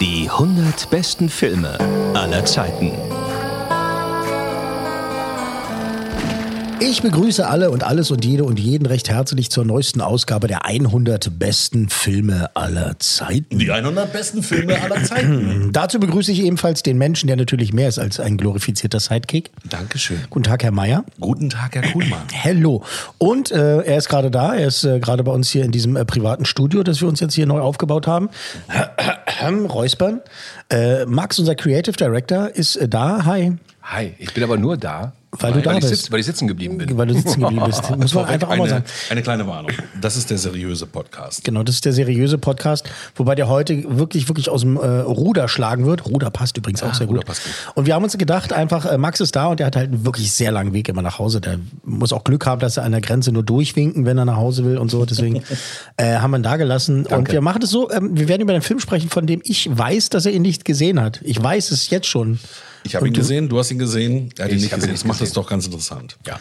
Die 100 besten Filme aller Zeiten. Ich begrüße alle und alles und jede und jeden recht herzlich zur neuesten Ausgabe der 100 besten Filme aller Zeiten. Die 100 besten Filme aller Zeiten. Dazu begrüße ich ebenfalls den Menschen, der natürlich mehr ist als ein glorifizierter Sidekick. Dankeschön. Guten Tag, Herr Meier. Guten Tag, Herr Kuhlmann. Hello. Und äh, er ist gerade da. Er ist äh, gerade bei uns hier in diesem äh, privaten Studio, das wir uns jetzt hier neu aufgebaut haben. Räuspern. Äh, Max, unser Creative Director, ist äh, da. Hi. Hi, ich bin aber nur da, Weil du da ich bist. sitz- weil ich sitzen geblieben bin. Weil du sitzen geblieben bist. Muss man einfach auch mal eine, sagen. eine kleine Warnung. Das ist der seriöse Podcast. Genau, das ist der seriöse Podcast, wobei der heute wirklich, wirklich aus dem äh, Ruder schlagen wird. Ruder passt übrigens auch sehr gut. Ruder passt gut. Und wir haben uns gedacht, einfach, äh, Max ist da und der hat halt einen wirklich sehr langen Weg immer nach Hause. Der muss auch Glück haben, dass er an der Grenze nur durchwinken, wenn er nach Hause will und so. Deswegen äh, haben wir ihn da gelassen. Und wir machen es so, ähm, wir werden über einen Film sprechen, von dem ich weiß, dass er ihn nicht gesehen hat. Ich weiß es jetzt schon. Ich habe ihn gesehen, du hast ihn gesehen, er hat ihn Ich nicht ihn gesehen. Das macht es doch ganz interessant. Ja.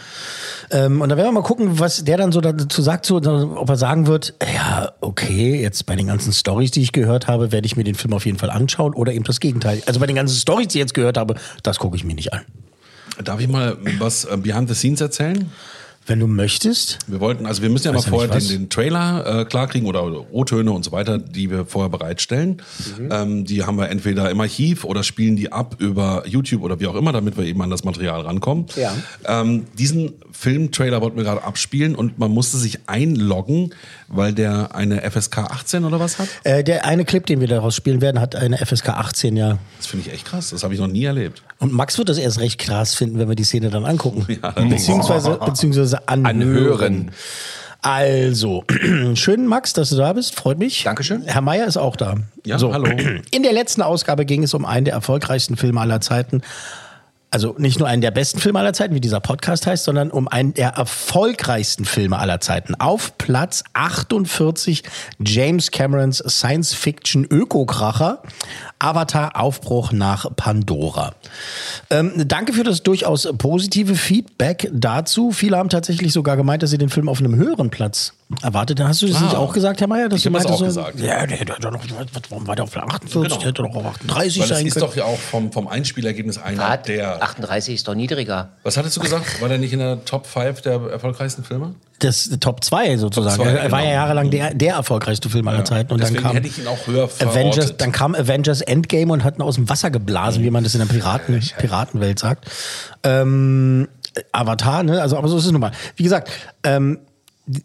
Ähm, und da werden wir mal gucken, was der dann so dazu sagt, so, ob er sagen wird, ja, okay, jetzt bei den ganzen Stories, die ich gehört habe, werde ich mir den Film auf jeden Fall anschauen oder eben das Gegenteil. Also bei den ganzen Stories, die ich jetzt gehört habe, das gucke ich mir nicht an. Darf ich mal was äh, behind the scenes erzählen? Wenn du möchtest. Wir wollten, also wir müssen ja mal vorher den, den Trailer äh, klarkriegen oder, oder O-Töne und so weiter, die wir vorher bereitstellen. Mhm. Ähm, die haben wir entweder im Archiv oder spielen die ab über YouTube oder wie auch immer, damit wir eben an das Material rankommen. Ja. Ähm, diesen Filmtrailer wollten wir gerade abspielen und man musste sich einloggen, weil der eine FSK 18 oder was hat. Äh, der eine Clip, den wir daraus spielen werden, hat eine FSK 18, ja. Das finde ich echt krass. Das habe ich noch nie erlebt. Und Max wird das erst recht krass finden, wenn wir die Szene dann angucken. Ja, beziehungsweise, beziehungsweise anhören. Anhören. Also, schön, Max, dass du da bist. Freut mich. Dankeschön. Herr Meier ist auch da. Ja, hallo. In der letzten Ausgabe ging es um einen der erfolgreichsten Filme aller Zeiten. Also nicht nur einen der besten Filme aller Zeiten, wie dieser Podcast heißt, sondern um einen der erfolgreichsten Filme aller Zeiten. Auf Platz 48 James Camerons Science-Fiction-Ökokracher Avatar Aufbruch nach Pandora. Ähm, danke für das durchaus positive Feedback dazu. Viele haben tatsächlich sogar gemeint, dass sie den Film auf einem höheren Platz erwartet. Hast du das Ah. nicht auch gesagt, Herr Meier? Dass Ich du hab das auch so, gesagt. Ja, der hätte doch noch, warum war der auf 48? Genau. Der hätte doch auf 38 Weil sein ist können. doch ja auch vom, vom Einspielergebnis einer Wart, der. 38 ist doch niedriger. Was hattest du gesagt? War der nicht in der Top 5 der erfolgreichsten Filme? das Top 2 sozusagen. Top zwei, er war ja genau. jahrelang der, der erfolgreichste Film aller Zeiten. Und dann kam, hätte ich ihn auch höher Avengers, dann kam Avengers Endgame und hat ihn aus dem Wasser geblasen, wie man das in der Piraten, Piratenwelt sagt. Ähm, Avatar, ne? Also, aber so ist es nun mal. Wie gesagt, ähm,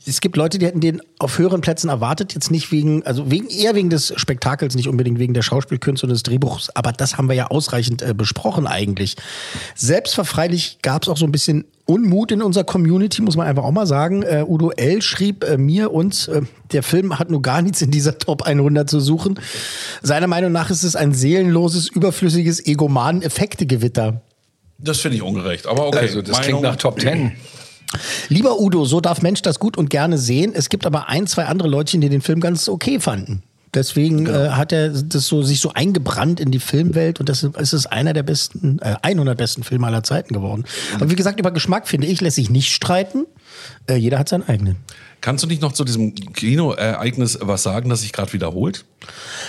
es gibt Leute, die hätten den auf höheren Plätzen erwartet, jetzt nicht wegen, also wegen eher wegen des Spektakels, nicht unbedingt wegen der Schauspielkünste und des Drehbuchs, aber das haben wir ja ausreichend äh, besprochen eigentlich. Selbstverfreilich gab es auch so ein bisschen Unmut in unserer Community, muss man einfach auch mal sagen. Äh, Udo L. schrieb äh, mir uns, äh, der Film hat nur gar nichts in dieser Top 100 zu suchen. Seiner Meinung nach ist es ein seelenloses, überflüssiges, egomanen Effektegewitter. Das finde ich ungerecht. Aber okay. Also, das Meinung- klingt nach Top 10. Lieber Udo, so darf Mensch das gut und gerne sehen. Es gibt aber ein, zwei andere Leutchen, die den Film ganz okay fanden. Deswegen äh, hat er das so, sich so eingebrannt in die Filmwelt und deshalb ist es einer der besten, äh, 100 besten Filme aller Zeiten geworden. Aber wie gesagt, über Geschmack finde ich, lässt sich nicht streiten. Äh, jeder hat seinen eigenen. Kannst du nicht noch zu diesem Kinoereignis was sagen, das sich gerade wiederholt?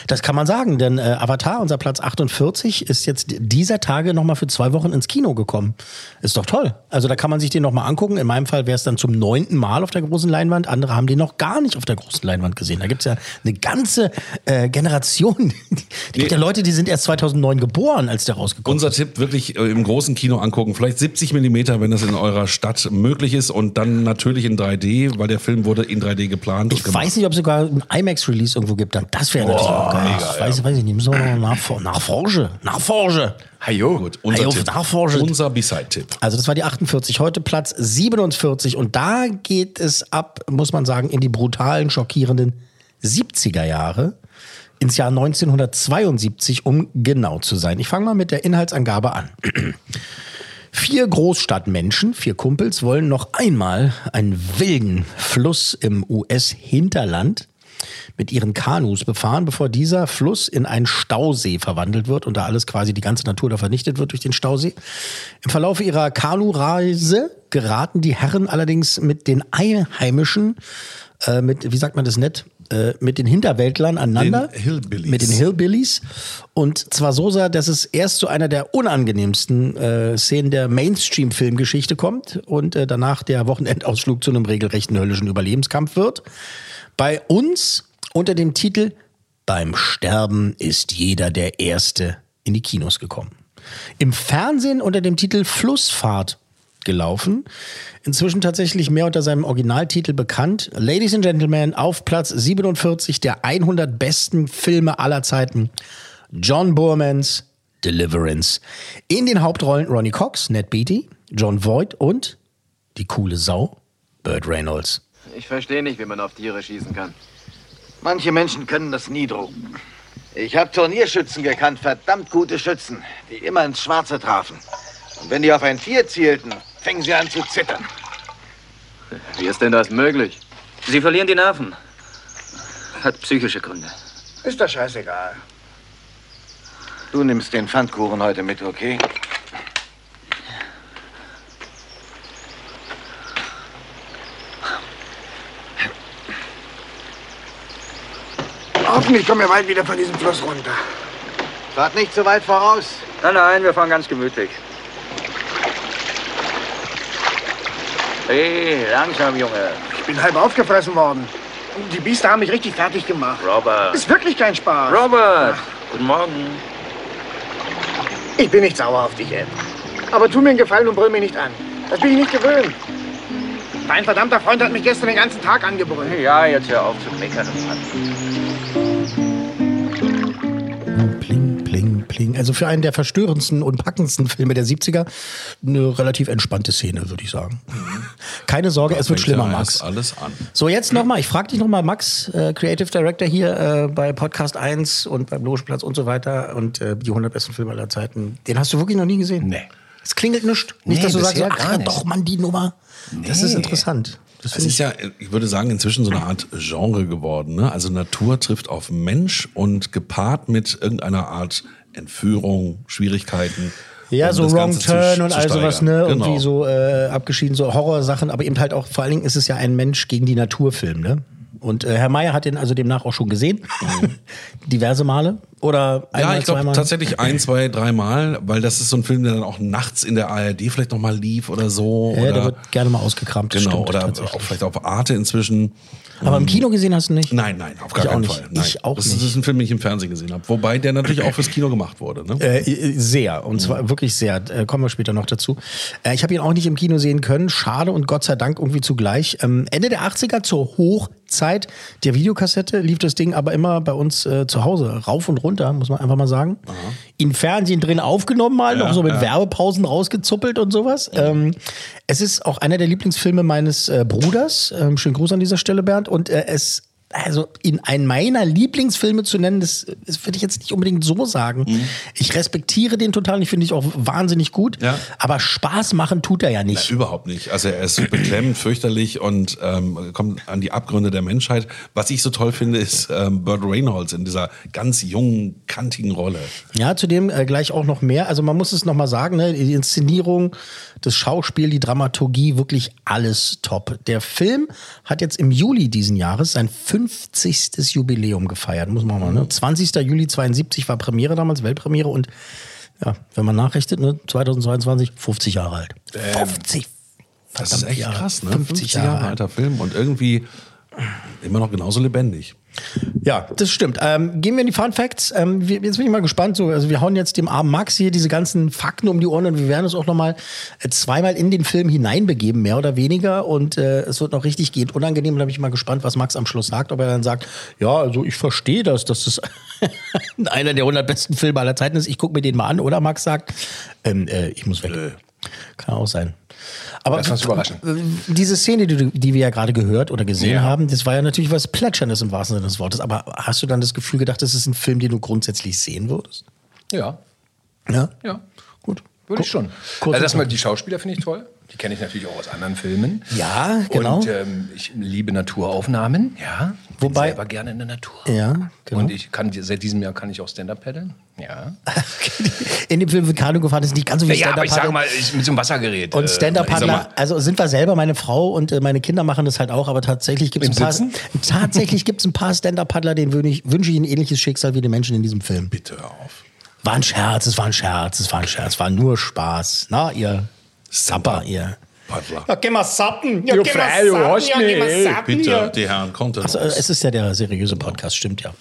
Das kann man sagen, denn äh, Avatar, unser Platz 48, ist jetzt dieser Tage nochmal für zwei Wochen ins Kino gekommen. Ist doch toll. Also da kann man sich den nochmal angucken. In meinem Fall wäre es dann zum neunten Mal auf der großen Leinwand. Andere haben den noch gar nicht auf der großen Leinwand gesehen. Da gibt es ja eine ganze äh, Generation. Die gibt ja Leute, die sind erst 2009 geboren, als der rausgekommen Unser Tipp wirklich äh, im großen Kino angucken. Vielleicht 70 Millimeter, wenn das in eurer Stadt möglich ist. Und dann natürlich in 3D, weil der Film wurde in 3D geplant. Ich weiß nicht, ob es sogar ein IMAX-Release irgendwo gibt. Dann. Das wäre natürlich auch geil. ich weiß, weiß ich nicht. Müssen wir noch nachfor nachforschen. Nachforschen. Hajo. Gut, unser, Tipp. Nachforschen. unser B-Side-Tipp. Also das war die 48, heute Platz 47 und da geht es ab, muss man sagen, in die brutalen, schockierenden 70er Jahre, ins Jahr 1972, um genau zu sein. Ich fange mal mit der Inhaltsangabe an. Vier Großstadtmenschen, vier Kumpels, wollen noch einmal einen wilden Fluss im US-Hinterland mit ihren Kanus befahren, bevor dieser Fluss in einen Stausee verwandelt wird und da alles quasi die ganze Natur da vernichtet wird durch den Stausee. Im Verlauf ihrer Kanureise geraten die Herren allerdings mit den Einheimischen, äh, mit, wie sagt man das nett, äh, mit den Hinterwäldlern aneinander. Den Hillbillies. Mit den Hillbillies. Und zwar so sehr, dass es erst zu einer der unangenehmsten äh, Szenen der Mainstream-Filmgeschichte kommt und äh, danach der Wochenendausflug zu einem regelrechten höllischen Überlebenskampf wird. Bei uns unter dem Titel Beim Sterben ist jeder der Erste in die Kinos gekommen. Im Fernsehen unter dem Titel Flussfahrt gelaufen. Inzwischen tatsächlich mehr unter seinem Originaltitel bekannt. Ladies and Gentlemen, auf Platz 47 der 100 besten Filme aller Zeiten. John Boormans Deliverance. In den Hauptrollen Ronnie Cox, Ned Beatty, John Voight und die coole Sau, Burt Reynolds. Ich verstehe nicht, wie man auf Tiere schießen kann. Manche Menschen können das nie drucken. Ich habe Turnierschützen gekannt, verdammt gute Schützen, die immer ins Schwarze trafen. Und wenn die auf ein Tier zielten, fingen sie an zu zittern. Wie ist denn das möglich? Sie verlieren die Nerven. Hat psychische Gründe. Ist doch scheißegal. Du nimmst den Pfannkuchen heute mit, okay? Hoffentlich kommen wir bald wieder von diesem Fluss runter. Fahrt nicht so weit voraus. Nein, nein, wir fahren ganz gemütlich. Hey, langsam, Junge. Ich bin halb aufgefressen worden. Die Biester haben mich richtig fertig gemacht. Robert. Ist wirklich kein Spaß. Robert! Guten Morgen. Ich bin nicht sauer auf dich, Ed. Aber tu mir einen Gefallen und brüll mich nicht an. Das bin ich nicht gewöhnt. Dein verdammter Freund hat mich gestern den ganzen Tag angebrüllt. Ja, jetzt hör auf zu meckern. Pling, pling. Also für einen der verstörendsten und packendsten Filme der 70er eine relativ entspannte Szene, würde ich sagen. Keine Sorge, es wird schlimmer, Max. alles an. So, jetzt nochmal, ich frage dich nochmal, Max, äh, Creative Director hier äh, bei Podcast 1 und beim Logenplatz und so weiter und äh, die 100 besten Filme aller Zeiten. Den hast du wirklich noch nie gesehen? Nee. Es klingelt nicht. Nicht, Nee, dass du sagst, ach ja, nicht. doch, Mann, die Nummer. Das ist Nee. interessant. Das Es ist ja, ich würde sagen, inzwischen so eine Art Genre geworden. Ne? Also Natur trifft auf Mensch und gepaart mit irgendeiner Art Entführung, Schwierigkeiten. Ja, um so Wrong Ganze zu- Turn und zu all sowas, ne? Genau. Irgendwie so äh, abgeschieden, so Horrorsachen, aber eben halt auch, vor allen Dingen ist es ja ein Mensch gegen die Naturfilm, ne? Und äh, Herr Meier hat den also demnach auch schon gesehen. Diverse Male. Oder einmal, Ja, ich glaube tatsächlich ein, zwei, dreimal, weil das ist so ein Film, der dann auch nachts in der ARD vielleicht nochmal lief oder so. Ja, oder, der wird gerne mal ausgekramt. das genau, stimmt oder auch vielleicht auf Arte inzwischen. Aber im Kino gesehen hast du nicht? Nein, nein, auf gar Ich keinen. Fall. Nein. Ich auch das nicht. ist ein Film, den ich im Fernsehen gesehen habe. Wobei der natürlich auch fürs Kino gemacht wurde. Ne? Äh, sehr, und zwar wirklich sehr. Äh, kommen wir später noch dazu. Äh, ich habe ihn auch nicht im Kino sehen können. Schade und Gott sei Dank irgendwie zugleich. Ähm, Ende der 80er zur Hochzeit der Videokassette lief das Ding aber immer bei uns äh, zu Hause rauf und runter, muss man einfach mal sagen. Im Fernsehen drin aufgenommen mal, noch so mit Werbepausen rausgezuppelt und sowas. Ähm, es ist auch einer der Lieblingsfilme meines äh, Bruders. Ähm, schönen Gruß an dieser Stelle, Bernd. Und äh, es also in einen meiner Lieblingsfilme zu nennen, das, das würde ich jetzt nicht unbedingt so sagen. Ich respektiere den total, ich finde ich auch wahnsinnig gut. Ja. Aber Spaß machen tut er ja Na, nicht. überhaupt nicht. Also er ist beklemmend, fürchterlich und ähm, kommt an die Abgründe der Menschheit. Was ich so toll finde, ist ähm, Burt Reynolds in dieser ganz jungen, kantigen Rolle. Ja, zudem äh, gleich auch noch mehr. Also man muss es nochmal sagen, ne? die Inszenierung, das Schauspiel, die Dramaturgie, wirklich alles top. Der Film hat jetzt im Juli diesen Jahres sein 50. Jubiläum gefeiert, muss man mal. Ne? 20. Juli 72 war Premiere damals, Weltpremiere und ja, wenn man nachrichtet, ne, 2022, 50 Jahre alt. 50. Das ist echt Jahre. krass, ne? 50 Jahre alt. alter Film und irgendwie immer noch genauso lebendig. Ja, das stimmt. Ähm, gehen wir in die Fun Facts. Ähm, wir, jetzt bin ich mal gespannt. So, also wir hauen jetzt dem armen Max hier diese ganzen Fakten um die Ohren und wir werden uns auch noch mal äh, zweimal in den Film hineinbegeben, mehr oder weniger. Und äh, es wird noch richtig gehend unangenehm. Und da bin ich mal gespannt, was Max am Schluss sagt. Ob er dann sagt, ja, also ich verstehe das, dass das einer der 100 besten Filme aller Zeiten ist. Ich gucke mir den mal an. Oder Max sagt, ähm, äh, ich muss weg. Kann auch sein. Aber Lass uns überraschen. äh, diese Szene, die, die wir ja gerade gehört oder gesehen Ja. haben, das war ja natürlich was Plätscherndes im wahrsten Sinne des Wortes. Aber hast du dann das Gefühl gedacht, das ist ein Film, den du grundsätzlich sehen würdest? Ja, Ja. ja. Gut. Würde ich schon. kurz- also erstmal die Schauspieler finde ich toll. Die kenne ich natürlich auch aus anderen Filmen. Ja, genau. Und ähm, ich liebe Naturaufnahmen. Ja. Bin Wobei- selber gerne in der Natur. Ja, genau. Und ich kann seit diesem Jahr kann ich auch Stand-up paddeln. Ja. In dem Film wird Kanu gefahren, ist nicht ganz so wie Ja, aber ich sage mal, ich, mit so einem Wassergerät. Und äh, Stand-Up-Paddler, also sind wir selber, meine Frau und äh, meine Kinder machen das halt auch, aber tatsächlich gibt es ein paar, Sitzen? tatsächlich gibt's ein paar Stand-Up-Paddler, denen wünsche ich, ich ein ähnliches Schicksal wie die Menschen in diesem Film. Bitte hör auf. War ein Scherz, es war ein Scherz, es war ein Scherz, war nur Spaß. Na, ihr Sapper, ihr. Paddler. Ja, geh mal sappen. Ja, frei, du hast mich. Bitte, die Herren konnten Also, äh, es ist ja der seriöse Podcast, stimmt ja.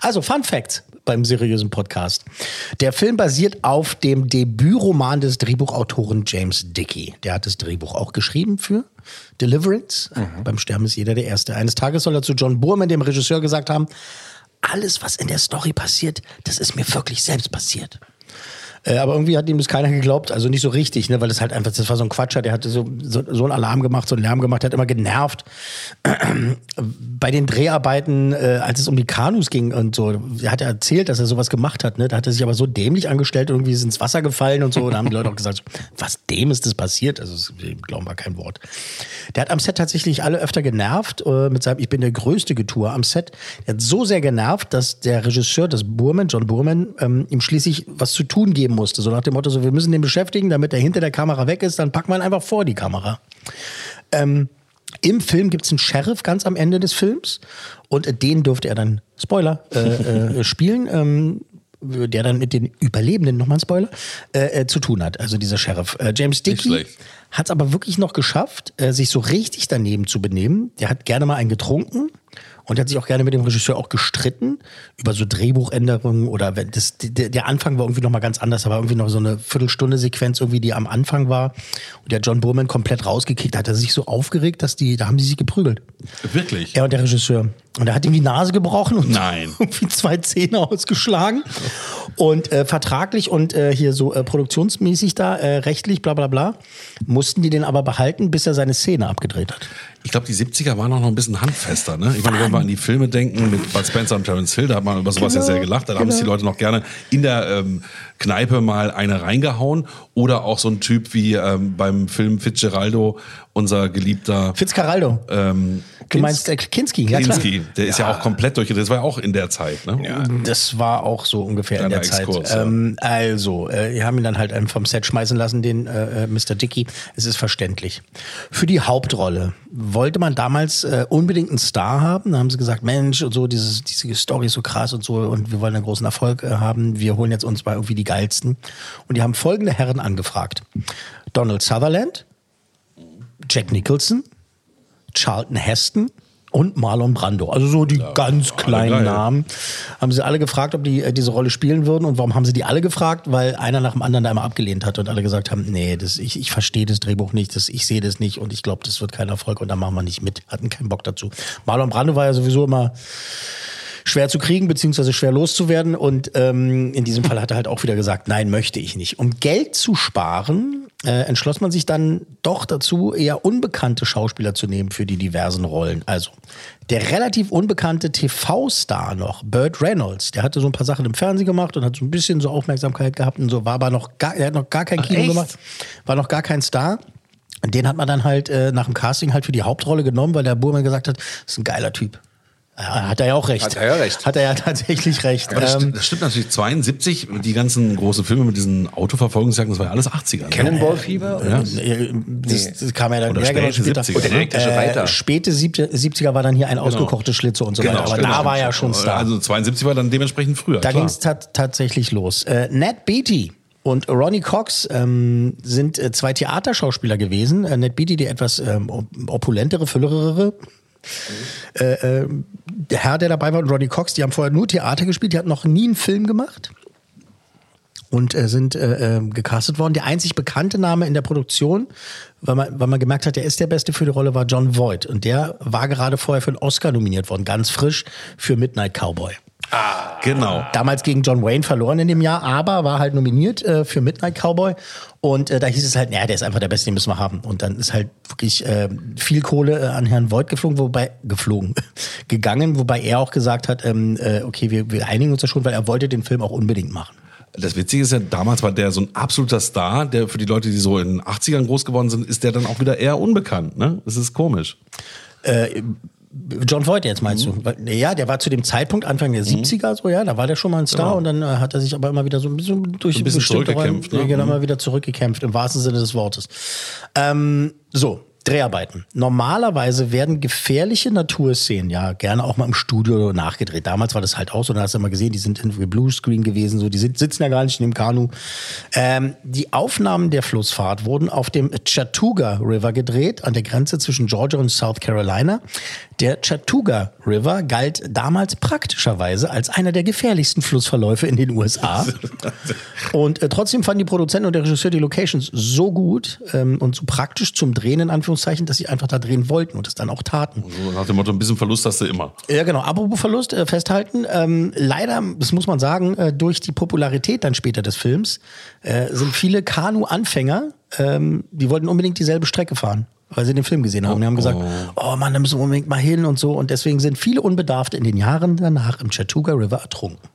Also, Fun Fact beim seriösen Podcast. Der Film basiert auf dem Debütroman des Drehbuchautoren James Dickey. Der hat das Drehbuch auch geschrieben für Deliverance. Beim Sterben ist jeder der Erste. Eines Tages soll er zu John Boorman, dem Regisseur, gesagt haben, alles, was in der Story passiert, das ist mir wirklich selbst passiert. Äh, aber irgendwie hat ihm das keiner geglaubt, also nicht so richtig, ne, weil das halt einfach, das war so ein Quatscher, der hatte so, so, so einen Alarm gemacht, so einen Lärm gemacht, der hat immer genervt. Bei den Dreharbeiten, äh, als es um die Kanus ging und so, er hat ja erzählt, dass er sowas gemacht hat, ne, da hat er sich aber so dämlich angestellt, irgendwie ist ins Wasser gefallen und so, da haben die Leute auch gesagt, was dem ist das passiert, also das glauben wir kein Wort. Der hat am Set tatsächlich alle öfter genervt, äh, mit seinem Ich bin der größte Getour am Set. Der hat so sehr genervt, dass der Regisseur, das Burman, John Burman, ähm, ihm schließlich was zu tun geben musste. So nach dem Motto, so, wir müssen den beschäftigen, damit er hinter der Kamera weg ist, dann packen wir ihn einfach vor die Kamera. Ähm, Im Film gibt es einen Sheriff ganz am Ende des Films und den durfte er dann, Spoiler, äh, äh, spielen. Ähm, der dann mit den Überlebenden, nochmal ein Spoiler, äh, äh, zu tun hat, also dieser Sheriff. Äh, James Dickey hat es aber wirklich noch geschafft, äh, sich so richtig daneben zu benehmen. Der hat gerne mal einen getrunken und hat sich auch gerne mit dem Regisseur auch gestritten über so Drehbuchänderungen oder wenn das, der, der Anfang war irgendwie noch mal ganz anders, da war irgendwie noch so eine Viertelstunde Sequenz irgendwie, die am Anfang war und der John Burman komplett rausgekickt hat, er sich so aufgeregt, dass die, da haben die sich geprügelt. Wirklich? Er und der Regisseur. Und er hat ihm die Nase gebrochen und Nein. irgendwie zwei Zähne ausgeschlagen. Und äh, vertraglich und äh, hier so äh, produktionsmäßig da, äh, rechtlich, bla bla bla, mussten die den aber behalten, bis er seine Szene abgedreht hat. Ich glaube, die 70er waren auch noch ein bisschen handfester. Ne? Ich meine, wenn wir an die Filme denken mit Bud Spencer und Terence Hill, da hat man über sowas ja Genau, sehr gelacht. Da haben es die Leute noch gerne in der ähm, Kneipe mal eine reingehauen. Oder auch so ein Typ wie ähm, beim Film Fitzgeraldo, unser geliebter Fitzcarraldo. ähm, Du meinst äh, Kinski, ja. Kinski. Der ist ja auch komplett durch. Das war ja auch in der Zeit. Ne? Das war auch so ungefähr in Kleiner der Zeit. Exkurs, ja. ähm, also, äh, wir haben ihn dann halt ähm, vom Set schmeißen lassen, den äh, äh, Mr. Dickey. Es ist verständlich. Für die Hauptrolle wollte man damals äh, unbedingt einen Star haben. Da haben sie gesagt, Mensch, und so, dieses, diese Story ist so krass und so, und wir wollen einen großen Erfolg äh, haben. Wir holen jetzt uns mal irgendwie die geilsten. Und die haben folgende Herren angefragt: Donald Sutherland, Jack Nicholson, Charlton Heston und Marlon Brando. Also so die ganz kleinen geil. Namen. Haben sie alle gefragt, ob die äh, diese Rolle spielen würden. Und warum haben sie die alle gefragt? Weil einer nach dem anderen da immer abgelehnt hat und alle gesagt haben, nee, das, ich, ich verstehe das Drehbuch nicht, das, ich sehe das nicht und ich glaube, das wird kein Erfolg und da machen wir nicht mit. Hatten keinen Bock dazu. Marlon Brando war ja sowieso immer schwer zu kriegen, beziehungsweise schwer loszuwerden. Und ähm, in diesem Fall hat er halt auch wieder gesagt, nein, möchte ich nicht. Um Geld zu sparen, äh, entschloss man sich dann doch dazu, eher unbekannte Schauspieler zu nehmen für die diversen Rollen. Also der relativ unbekannte TV-Star noch, Burt Reynolds, der hatte so ein paar Sachen im Fernsehen gemacht und hat so ein bisschen so Aufmerksamkeit gehabt und so, war aber noch gar, er hat noch gar kein Kino echt? gemacht, war noch gar kein Star. Und den hat man dann halt äh, nach dem Casting halt für die Hauptrolle genommen, weil der Burman gesagt hat, das ist ein geiler Typ. Ja, hat er ja auch recht. Hat er ja recht. Hat er ja tatsächlich recht. Aber das, Ähm, stimmt, das stimmt natürlich. 72, die ganzen großen Filme mit diesen Autoverfolgungsjagden, das war ja alles 80er. ne? Cannonball Fever? Ja. äh, das, das kam ja dann Oder ja, genau, späte später. 70er, Und der elektrische Reiter. Äh, späte siebte, 70er war dann hier ein ausgekochte Schlitze und so weiter. Aber da war ja schon Star. Also 72 war dann dementsprechend früher. Da ging es tatsächlich los. Äh, Ned Beatty und Ronnie Cox ähm, sind äh, zwei Theaterschauspieler gewesen. Äh, Ned Beatty, die etwas ähm, op- opulentere, füllerere Äh, äh, der Herr, der dabei war, und Ronnie Cox, die haben vorher nur Theater gespielt, die hatten noch nie einen Film gemacht und äh, sind äh, äh, gecastet worden. Der einzig bekannte Name in der Produktion, weil man, weil man gemerkt hat, der ist der Beste für die Rolle, war John Voight. Und der war gerade vorher für einen Oscar nominiert worden, ganz frisch für Midnight Cowboy. Genau. Damals gegen John Wayne verloren in dem Jahr, aber war halt nominiert äh, für Midnight Cowboy. Und äh, da hieß es halt, naja, der ist einfach der Beste, den müssen wir haben. Und dann ist halt wirklich äh, viel Kohle äh, an Herrn Voigt geflogen, wobei geflogen, gegangen, wobei er auch gesagt hat, ähm, äh, okay, wir, wir einigen uns da schon, weil er wollte den Film auch unbedingt machen. Das Witzige ist ja, damals war der so ein absoluter Star, der für die Leute, die so in den 80ern groß geworden sind, ist der dann auch wieder eher unbekannt. Ne? Das ist komisch. Äh, John Voight jetzt meinst Mhm. du? Ja, der war zu dem Zeitpunkt Anfang der 70er so, ja, da war der schon mal ein Star Genau. und dann äh, hat er sich aber immer wieder so ein bisschen durch ein bisschen bestimmte Rollen- zurückgekämpft, ne? genau, Mhm. mal wieder zurückgekämpft, im wahrsten Sinne des Wortes. Ähm, so, Dreharbeiten. Normalerweise werden gefährliche Naturszenen ja gerne auch mal im Studio nachgedreht. Damals war das halt auch so, da hast du mal gesehen, die sind irgendwie Bluescreen gewesen, so, die sind, sitzen ja gar nicht in dem Kanu. Ähm, die Aufnahmen der Flussfahrt wurden auf dem Chattooga River gedreht, an der Grenze zwischen Georgia und South Carolina. Der Chattooga River galt damals praktischerweise als einer der gefährlichsten Flussverläufe in den USA. Und äh, trotzdem fanden die Produzenten und der Regisseur die Locations so gut ähm, und so praktisch zum Drehen, in Anführungszeichen, dass sie einfach da drehen wollten und es dann auch taten. So nach dem Motto, ein bisschen Verlust hast du immer. Ja, genau. Apropos Verlust, äh, festhalten. Ähm, leider, das muss man sagen, äh, durch die Popularität dann später des Films äh, sind viele Kanu-Anfänger, ähm, die wollten unbedingt dieselbe Strecke fahren. Weil sie den Film gesehen haben. Und die haben gesagt, oh Mann, da müssen wir unbedingt mal hin und so. Und deswegen sind viele Unbedarfte in den Jahren danach im Chattooga River ertrunken.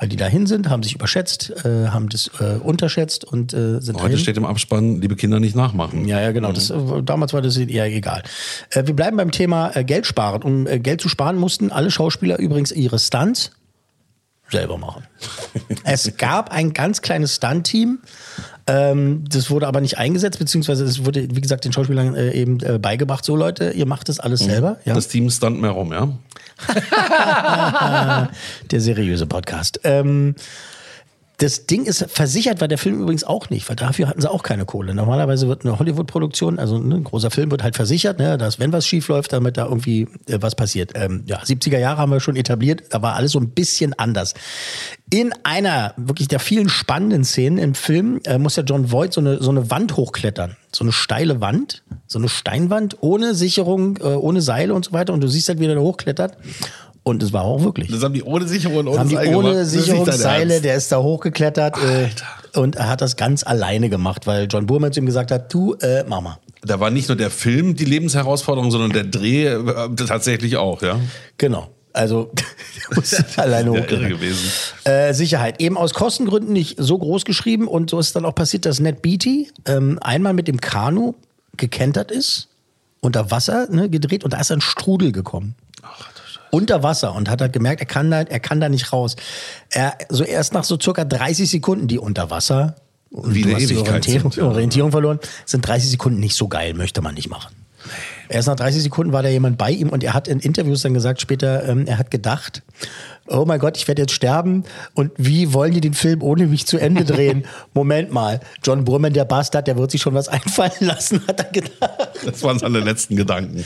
Weil die dahin sind, haben sich überschätzt, äh, haben das äh, unterschätzt und äh, sind Heute dahin. steht im Abspann, liebe Kinder nicht nachmachen. Ja, ja, genau. Das, äh, damals war das eher egal. Äh, wir bleiben beim Thema äh, Geld sparen. Um Geld zu sparen, mussten alle Schauspieler übrigens ihre Stunts selber machen. es gab ein ganz kleines Stunt-Team. Ähm, das wurde aber nicht eingesetzt, beziehungsweise es wurde, wie gesagt, den Schauspielern äh, eben äh, beigebracht, so Leute, ihr macht das alles selber. Ja? Das Team stand mehr rum, ja? Der seriöse Podcast. Ähm, das Ding ist versichert, war der Film übrigens auch nicht, weil dafür hatten sie auch keine Kohle. Normalerweise wird eine Hollywood-Produktion, also ne, ein großer Film wird halt versichert, ne, dass wenn was schief läuft, damit da irgendwie äh, was passiert. Ähm, ja, 70er Jahre haben wir schon etabliert, da war alles so ein bisschen anders. In einer wirklich der vielen spannenden Szenen im Film äh, muss ja John Voight so eine, so eine Wand hochklettern. So eine steile Wand, so eine Steinwand, ohne Sicherung, äh, ohne Seile und so weiter. Und du siehst halt, wie er da hochklettert. Und es war auch wirklich. Das haben die ohne Sicherung und ohne haben die Seil gemacht. ohne dein Sicherungsseile, der ist da hochgeklettert äh, und er hat das ganz alleine gemacht, weil John Burman zu ihm gesagt hat, du, äh, Mama. Da war nicht nur der Film die Lebensherausforderung, sondern der Dreh äh, tatsächlich auch, ja? Genau. Also alleine Ja, irre gewesen. Äh, Sicherheit. Eben aus Kostengründen nicht so groß geschrieben und so ist dann auch passiert, dass Ned Beatty ähm, einmal mit dem Kanu gekentert ist, unter Wasser ne, gedreht und da ist ein Strudel gekommen. Unter Wasser und hat halt gemerkt, er kann da, er kann da nicht raus. Er, so erst nach so circa 30 Sekunden, die unter Wasser und Wie du hast die Orientierung, sind, ja. Orientierung verloren, sind 30 Sekunden nicht so geil, möchte man nicht machen. Erst nach 30 Sekunden war da jemand bei ihm und er hat in Interviews dann gesagt, später, ähm, er hat gedacht, oh mein Gott, ich werde jetzt sterben und wie wollen die den Film ohne mich zu Ende drehen? Moment mal, John Burman, der Bastard, der wird sich schon was einfallen lassen, hat er gedacht. Das waren seine letzten Gedanken.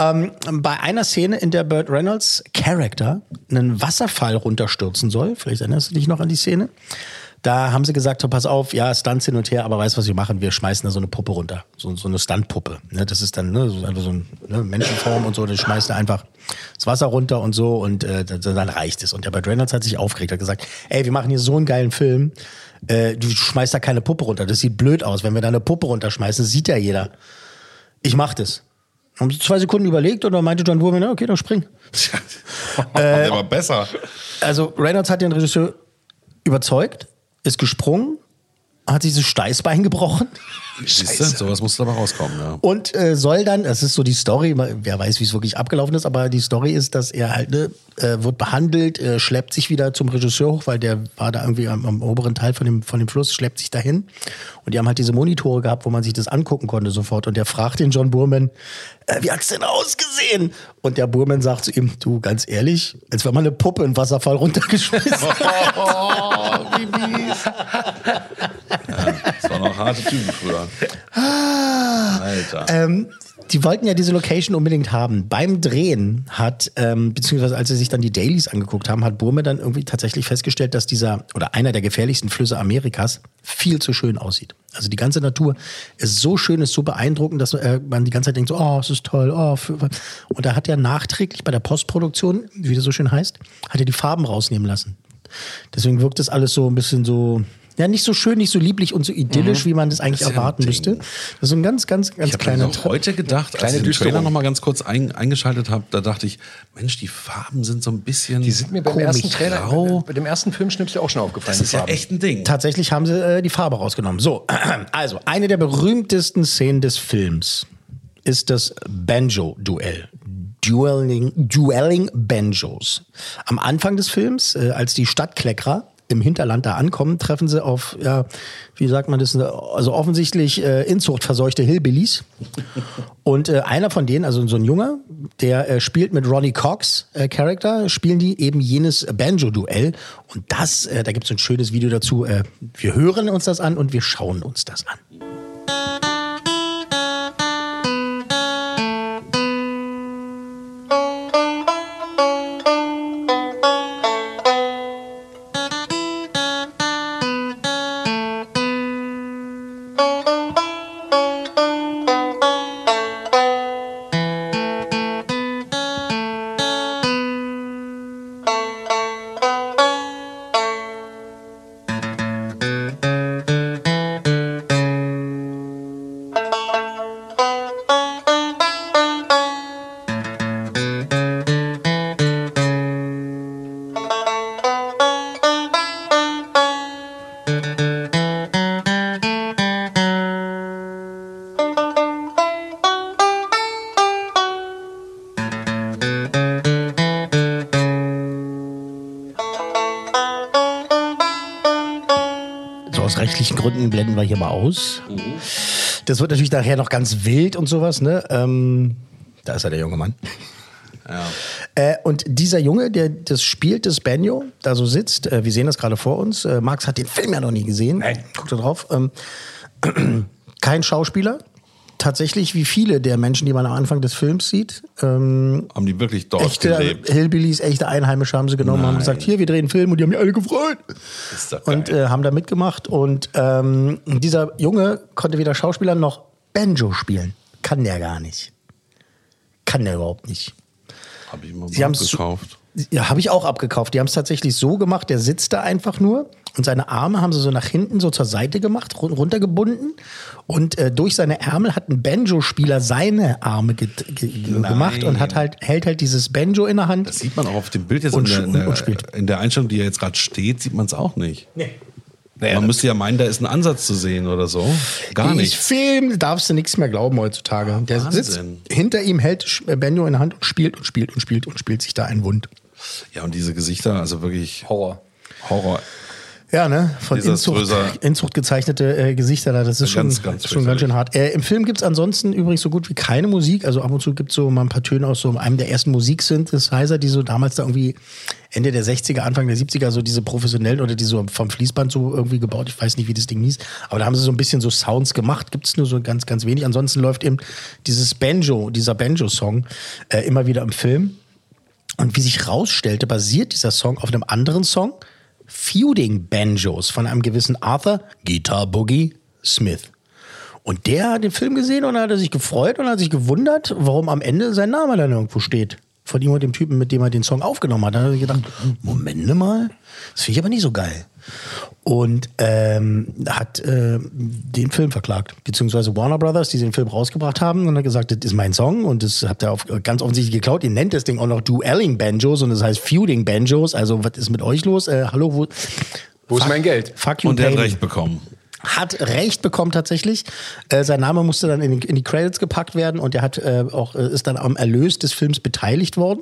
Ähm, bei einer Szene, in der Burt Reynolds Charakter einen Wasserfall runterstürzen soll, vielleicht erinnerst du dich noch an die Szene, da haben sie gesagt, pass auf, ja, Stunts hin und her, aber weißt du, was wir machen? Wir schmeißen da so eine Puppe runter, so, so eine Stuntpuppe. Ne, das ist dann ne, so, einfach so eine ne, Menschenform und so, dann schmeißt er einfach das Wasser runter und so und äh, dann, dann reicht es. Und der Burt Reynolds hat sich aufgeregt, hat gesagt, ey, wir machen hier so einen geilen Film, äh, du schmeißt da keine Puppe runter, das sieht blöd aus. Wenn wir da eine Puppe runterschmeißen, sieht ja jeder. Ich mach das. Haben sie zwei Sekunden überlegt und dann meinte John ja, okay, dann spring. der war besser. Also Reynolds hat den Regisseur überzeugt, ist gesprungen, hat sich das Steißbein gebrochen Siehst du, sowas muss dabei rauskommen, ja. und äh, soll dann, das ist so die Story, wer weiß, wie es wirklich abgelaufen ist, aber die Story ist, dass er halt ne, äh, wird behandelt, äh, schleppt sich wieder zum Regisseur hoch, weil der war da irgendwie am, am oberen Teil von dem, von dem Fluss, schleppt sich dahin. Und die haben halt diese Monitore gehabt, wo man sich das angucken konnte sofort. Und der fragt den John Burman, äh, wie hat's denn ausgesehen? Und der Burman sagt zu ihm, du, ganz ehrlich, als wenn man eine Puppe in Wasserfall runtergeschmissen hat. Oh, wie mies. Noch harte Typen früher. Alter. Ähm, die wollten ja diese Location unbedingt haben. Beim Drehen hat, ähm, beziehungsweise als sie sich dann die Dailies angeguckt haben, hat Burme dann irgendwie tatsächlich festgestellt, dass dieser oder einer der gefährlichsten Flüsse Amerikas viel zu schön aussieht. Also die ganze Natur ist so schön, ist so beeindruckend, dass äh, man die ganze Zeit denkt, so, oh, es ist toll, oh. Und da hat er nachträglich bei der Postproduktion, wie das so schön heißt, hat er die Farben rausnehmen lassen. Deswegen wirkt das alles so ein bisschen so, ja, nicht so schön, nicht so lieblich und so idyllisch, wie man das eigentlich Mhm. Das ja erwarten müsste. Das ist so ein ganz, ganz, ganz Ich habe kleiner auch heute gedacht, als ich den Trailer noch mal ganz kurz ein, eingeschaltet habe, da dachte ich, Mensch, die Farben sind so ein bisschen Die sind mir beim ersten Trailer, grau. bei dem ersten Filmschnipsel auch schon aufgefallen. Das ist ja echt ein Ding. Tatsächlich haben sie äh, die Farbe rausgenommen. So, also eine der berühmtesten Szenen des Films ist das Banjo-Duell. Dueling, Dueling Banjos. Am Anfang des Films, äh, als die Stadtkleckerer im Hinterland da ankommen, treffen sie auf, ja, wie sagt man das, also offensichtlich äh, inzuchtverseuchte Hillbillies. Und äh, einer von denen, also so ein Junge, der äh, spielt mit Ronnie Cox äh, Charakter, spielen die eben jenes Banjo-Duell. Und das, äh, da gibt es ein schönes Video dazu. Äh, wir hören uns das an und wir schauen uns das an. Gründen blenden wir hier mal aus. Das wird natürlich nachher noch ganz wild und sowas, ne? Ähm, da ist ja der junge Mann. Äh, und dieser Junge, der das spielt, das Banjo, da so sitzt, äh, wir sehen das gerade vor uns. Äh, Max hat den Film ja noch nie gesehen. Nein. Guckt da drauf. Ähm, kein Schauspieler. Tatsächlich wie viele der Menschen, die man am Anfang des Films sieht. Ähm, Haben die wirklich dort echte gelebt? Hillbillies, echte Einheimische haben sie genommen, haben Nein. gesagt, hier, wir drehen einen Film und die haben mich alle gefreut. Und äh, haben da mitgemacht. Und ähm, dieser Junge konnte weder Schauspieler noch Banjo spielen. Kann der gar nicht. Kann der überhaupt nicht. Hab ich mal Sie haben's zu- gekauft. Ja, habe ich auch abgekauft. Die haben es tatsächlich so gemacht, der sitzt da einfach nur und seine Arme haben sie so nach hinten, so zur Seite gemacht, run- runtergebunden. Und äh, durch seine Ärmel hat ein Banjo-Spieler seine Arme ge ge gemacht und hat halt, hält halt dieses Banjo in der Hand. Das sieht man auch auf dem Bild jetzt Und in, der, in, und- der, in der Einstellung, die ja jetzt gerade steht, sieht man es auch nicht. Nee. man müsste ja meinen, da ist ein Ansatz zu sehen oder so. Gar Ich nicht. Film, darfst du nichts mehr glauben heutzutage. Der Wahnsinn. sitzt hinter ihm, hält äh, Banjo in der Hand und spielt und spielt und spielt und spielt sich da ein Wund. Ja, und diese Gesichter, also wirklich Horror. Horror. Ja, ne? Von Inzucht, Inzucht gezeichnete äh, Gesichter da, das ist schon, Ganz, ganz schon ganz schön hart. Äh, Im Film gibt's ansonsten übrigens so gut wie keine Musik. Also ab und zu gibt's so mal ein paar Töne aus so einem der ersten Musiksynthesizer, die so damals da irgendwie Ende der 60er, Anfang der 70er, so diese professionellen oder die so vom Fließband so irgendwie gebaut. Ich weiß nicht, wie das Ding hieß. Aber da haben sie so ein bisschen so Sounds gemacht. Gibt's nur so ganz, ganz wenig. Ansonsten läuft eben dieses Banjo, dieser Banjo-Song äh, immer wieder im Film. Und wie sich rausstellte, basiert dieser Song auf einem anderen Song, Feuding Banjos von einem gewissen Arthur Guitar Boogie Smith. Und der hat den Film gesehen und hat sich gefreut und hat sich gewundert, warum am Ende sein Name dann irgendwo steht. Von ihm und dem Typen, mit dem er den Song aufgenommen hat. Dann hat er gedacht, Moment mal, das finde ich aber nicht so geil. Und ähm, hat äh, den Film verklagt, beziehungsweise Warner Brothers, die den Film rausgebracht haben und hat gesagt, das ist mein Song und das habt ihr auf, ganz offensichtlich geklaut. Ihr nennt das Ding auch noch Dueling Banjos und das heißt Feuding Banjos. Also was ist mit euch los? Äh, hallo, wo, Wo ist mein Geld? fuck you, Und der hat recht bekommen. Hat Recht bekommen tatsächlich. Äh, sein Name musste dann in die, in die Credits gepackt werden und er hat äh, auch äh, ist dann am Erlös des Films beteiligt worden.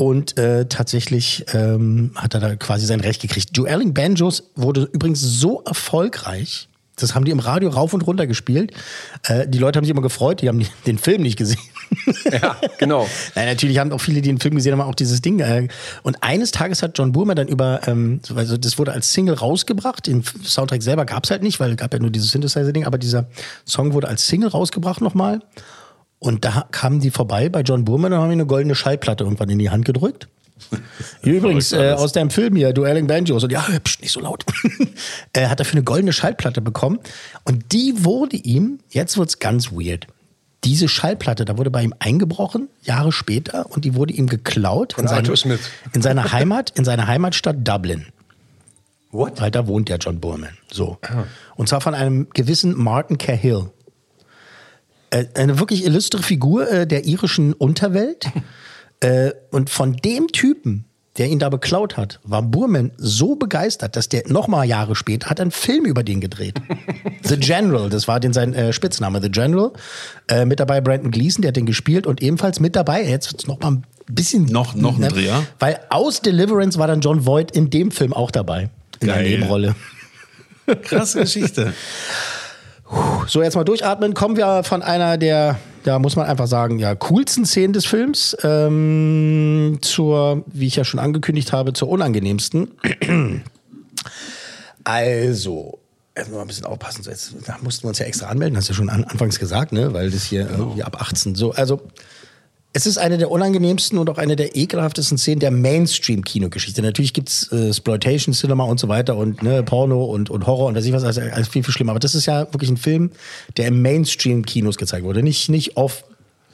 Und äh, tatsächlich ähm, hat er da quasi sein Recht gekriegt. Dueling Banjos wurde übrigens so erfolgreich, das haben die im Radio rauf und runter gespielt. Äh, die Leute haben sich immer gefreut, die haben den Film nicht gesehen. Ja, genau. Nein, natürlich haben auch viele, die den Film gesehen haben, auch dieses Ding. Äh, und eines Tages hat John Burman dann über, ähm, also das wurde als Single rausgebracht. Den Soundtrack selber gab es halt nicht, weil es gab ja nur dieses Synthesizer-Ding, aber dieser Song wurde als Single rausgebracht nochmal. Und da kamen die vorbei bei John Burman und haben ihm eine goldene Schallplatte irgendwann in die Hand gedrückt. Übrigens, äh, aus deinem Film hier, Dueling Banjos, und ja, pst, nicht so laut, er hat dafür eine goldene Schallplatte bekommen. Und die wurde ihm, jetzt wird's ganz weird, diese Schallplatte, da wurde bei ihm eingebrochen, Jahre später, und die wurde ihm geklaut in, Von seine, Arthur Smith. in seiner Heimat, in seiner Heimatstadt Dublin. What? Weil da wohnt der John Burman. So. Und zwar von einem gewissen Martin Cahill. Äh, eine wirklich illustre Figur äh, der irischen Unterwelt. äh, und von dem Typen, der ihn da beklaut hat, war Burman so begeistert, dass der nochmal Jahre später hat einen Film über den gedreht. The General, das war den sein äh, Spitzname, The General. Äh, mit dabei Brandon Gleason, der hat den gespielt und ebenfalls mit dabei, jetzt wird's noch mal ein bisschen Noch- noch ein ne? Dreher? Weil aus Deliverance war dann John Voight in dem Film auch dabei. In der Geil. Nebenrolle. Krasse Geschichte. So, jetzt mal durchatmen. Kommen wir von einer der, da muss man einfach sagen, ja, coolsten Szenen des Films ähm, zur, wie ich ja schon angekündigt habe, zur unangenehmsten. Also, jetzt mal ein bisschen aufpassen. So, Jetzt, da mussten wir uns ja extra anmelden, hast du ja schon an, anfangs gesagt, ne? Weil das hier irgendwie ab 18 so. Also, es ist eine der unangenehmsten und auch eine der ekelhaftesten Szenen der Mainstream-Kinogeschichte. Natürlich gibt's äh, Exploitation Cinema und so weiter und ne, Porno und, und Horror und das ich was, also alles viel, viel schlimmer. Aber das ist ja wirklich ein Film, der im Mainstream-Kinos gezeigt wurde. Nicht, nicht auf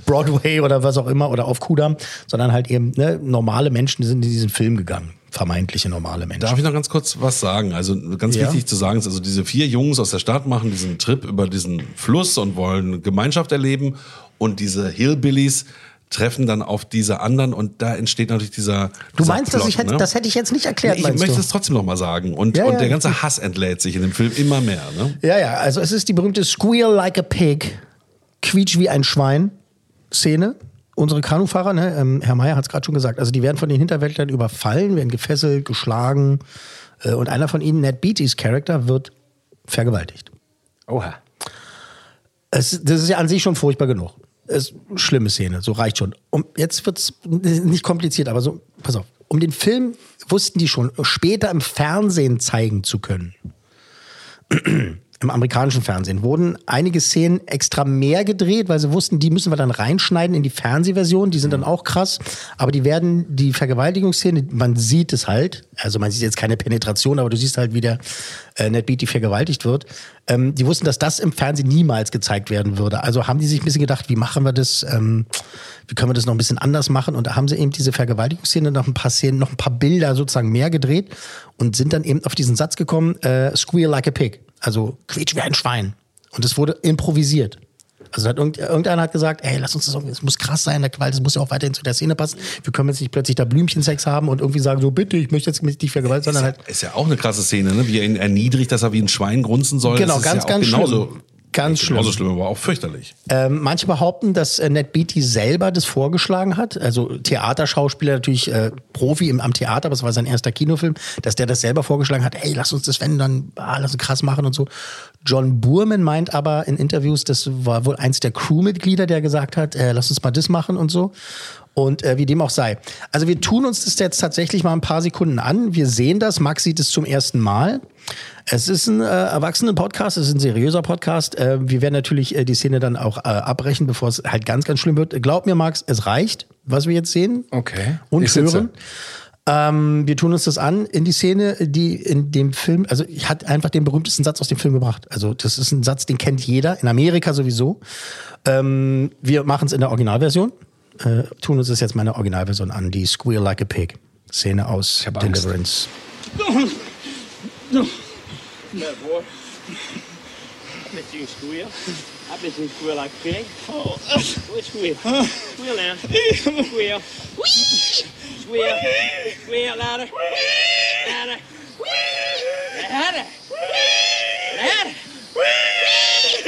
Broadway oder was auch immer oder auf Kudam, sondern halt eben ne, normale Menschen sind in diesen Film gegangen. Vermeintliche normale Menschen. Darf ich noch ganz kurz was sagen? Also ganz Ja. wichtig zu sagen ist, also diese vier Jungs aus der Stadt machen diesen Trip über diesen Fluss und wollen Gemeinschaft erleben und diese Hillbillies treffen dann auf diese anderen und da entsteht natürlich dieser Du meinst, dass ich hätte, ne? das hätte ich jetzt nicht erklärt, Nee, ich möchte du? es trotzdem noch mal sagen und, Ja, und ja, der ganze Hass entlädt sich in dem Film immer mehr. Ne? Ja, ja, also es ist die berühmte Squeal like a pig, quietsch wie ein Schwein Szene. Unsere Kanufahrer, ne, ähm, Herr Meier hat es gerade schon gesagt, also die werden von den Hinterwäldlern überfallen, werden gefesselt, geschlagen äh, und einer von ihnen, Ned Beattys Charakter, wird vergewaltigt. Oha. Es, das ist ja an sich schon furchtbar genug. Ist schlimme Szene, so reicht schon. Um, jetzt wird es nicht kompliziert, aber so, pass auf. Um den Film wussten die schon, später im Fernsehen zeigen zu können. Im amerikanischen Fernsehen wurden einige Szenen extra mehr gedreht, weil sie wussten, die müssen wir dann reinschneiden in die Fernsehversion. Die sind dann auch krass. Aber die werden, die Vergewaltigungsszene, man sieht es halt. Also man sieht jetzt keine Penetration, aber du siehst halt, wie der äh, Ned Beatty vergewaltigt wird. Ähm, die wussten, dass das im Fernsehen niemals gezeigt werden würde. Also haben die sich ein bisschen gedacht, wie machen wir das, ähm, wie können wir das noch ein bisschen anders machen? Und da haben sie eben diese Vergewaltigungsszene noch ein paar Szenen, noch ein paar Bilder sozusagen mehr gedreht und sind dann eben auf diesen Satz gekommen, äh, squeal like a pig. Also quietsch wie ein Schwein. Und es wurde improvisiert. Also hat irgend, irgendeiner hat gesagt, ey, lass uns das es muss krass sein, weil das muss ja auch weiterhin zu der Szene passen. Wir können jetzt nicht plötzlich da Blümchensex haben und irgendwie sagen, so bitte, ich möchte jetzt nicht dich vergewaltigen, sondern halt Ist ja auch eine krasse Szene, ne? wie er ihn erniedrigt, dass er wie ein Schwein grunzen soll. Genau, das ganz, ja ganz genauso, schlimm. Ganz genauso schlimm. schlimm, aber auch fürchterlich. Ähm, manche behaupten, dass äh, Ned Beatty selber das vorgeschlagen hat. Also Theaterschauspieler natürlich äh, Profi im, am Theater, aber es war sein erster Kinofilm, dass der das selber vorgeschlagen hat. Ey, lass uns das wenn dann, ah, lass uns krass machen und so. John Burman meint aber in Interviews, das war wohl eins der Crewmitglieder, der gesagt hat, äh, lass uns mal das machen und so. Und äh, wie dem auch sei. Also wir tun uns das jetzt tatsächlich mal ein paar Sekunden an. Wir sehen das. Max sieht es zum ersten Mal. Es ist ein äh, Erwachsenen-Podcast, es ist ein seriöser Podcast. Äh, wir werden natürlich äh, die Szene dann auch äh, abbrechen, bevor es halt ganz, ganz schlimm wird. Glaub mir, Max, es reicht, was wir jetzt sehen Okay. und Ich sitze. hören. Ähm, wir tun uns das an in die Szene, die in dem Film, also ich hatte einfach den berühmtesten Satz aus dem Film gebracht. Also das ist ein Satz, den kennt jeder, in Amerika sowieso. Ähm, wir machen es in der Originalversion, äh, tun uns das jetzt mal in der Originalversion an, die Squeal Like a Pig Szene aus. Deliverance. That boy. I bet you can squeal. I bet you can squeal like a pig. Oh, let's squeal. Squeal now. Squeal. Squeal. Squeal louder. Louder. Louder. Louder. Louder.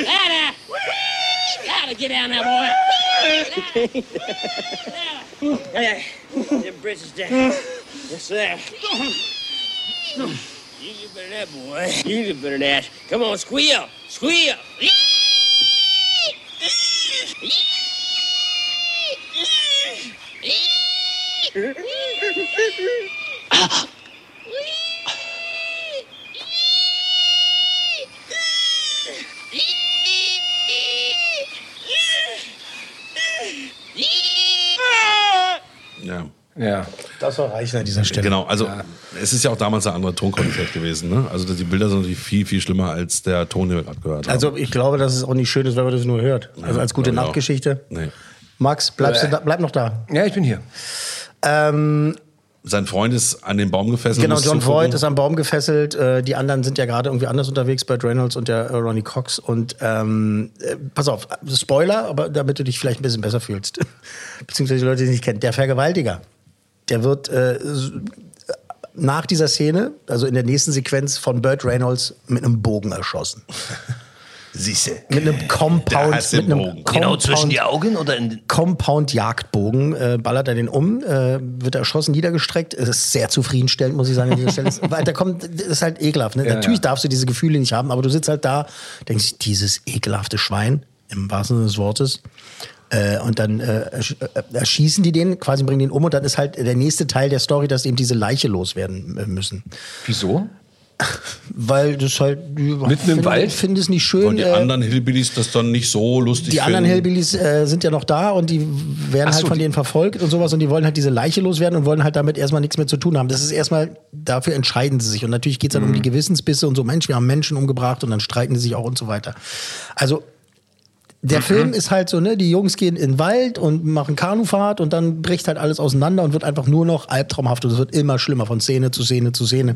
Louder. Get down there, boy. Louder. Hey, them britches down. Yes, sir. You get better that, boy. You get better that. Come on, squeal. Squeal. Ja. Das soll reichen an dieser Stelle. Genau, also es ist ja auch damals eine andere Tonqualität gewesen. Ne? Also die Bilder sind natürlich viel, viel schlimmer als der Ton, den wir gerade gehört haben. Also ich glaube, dass es auch nicht schön ist, wenn man das nur hört. Also als gute. Nachtgeschichte. nee. Max, bleibst du da, bleib noch da. Ja, ich bin hier. Ähm, Sein Freund ist an den Baum gefesselt. genau, John. Voight ist am Baum gefesselt. Äh, die anderen sind ja gerade irgendwie anders unterwegs, Burt Reynolds und der äh, Ronnie Cox. Und ähm, äh, pass auf, Spoiler, aber damit du dich vielleicht ein bisschen besser fühlst. Beziehungsweise die Leute, die ihn nicht kennen. Der Vergewaltiger, der wird äh, nach dieser Szene, also in der nächsten Sequenz, von Burt Reynolds mit einem Bogen erschossen. Siehste. Mit einem Compound, mit einem Bogen. Genau zwischen die Compound- Augen oder in Compound-Jagdbogen, äh, ballert er den um, äh, wird erschossen, niedergestreckt. Es ist sehr zufriedenstellend, muss ich sagen, an dieser Stelle. Weil da kommt, das ist halt ekelhaft. Ne? Ja, Natürlich ja. darfst du diese Gefühle nicht haben, aber du sitzt halt da, denkst, dieses ekelhafte Schwein, im wahrsten Sinne des Wortes. Äh, und dann äh, äh, erschießen die den, quasi bringen den um und dann ist halt der nächste Teil der Story, dass eben diese Leiche loswerden äh, müssen. Wieso? Weil das halt. Mitten im Wald? Ich finde es nicht schön. Und die äh, anderen Hillbillies das dann nicht so lustig die anderen finden. Hillbillies äh, sind ja noch da und die werden Ach halt so, von denen verfolgt und sowas und die wollen halt diese Leiche loswerden und wollen halt damit erstmal nichts mehr zu tun haben. Das ist erstmal, dafür entscheiden sie sich. Und natürlich geht es dann um die Gewissensbisse und so, Mensch, wir haben Menschen umgebracht und dann streiten sie sich auch und so weiter. Also der Film ist halt so, ne, die Jungs gehen in den Wald und machen Kanufahrt und dann bricht halt alles auseinander und wird einfach nur noch albtraumhaft und es wird immer schlimmer von Szene zu Szene zu Szene.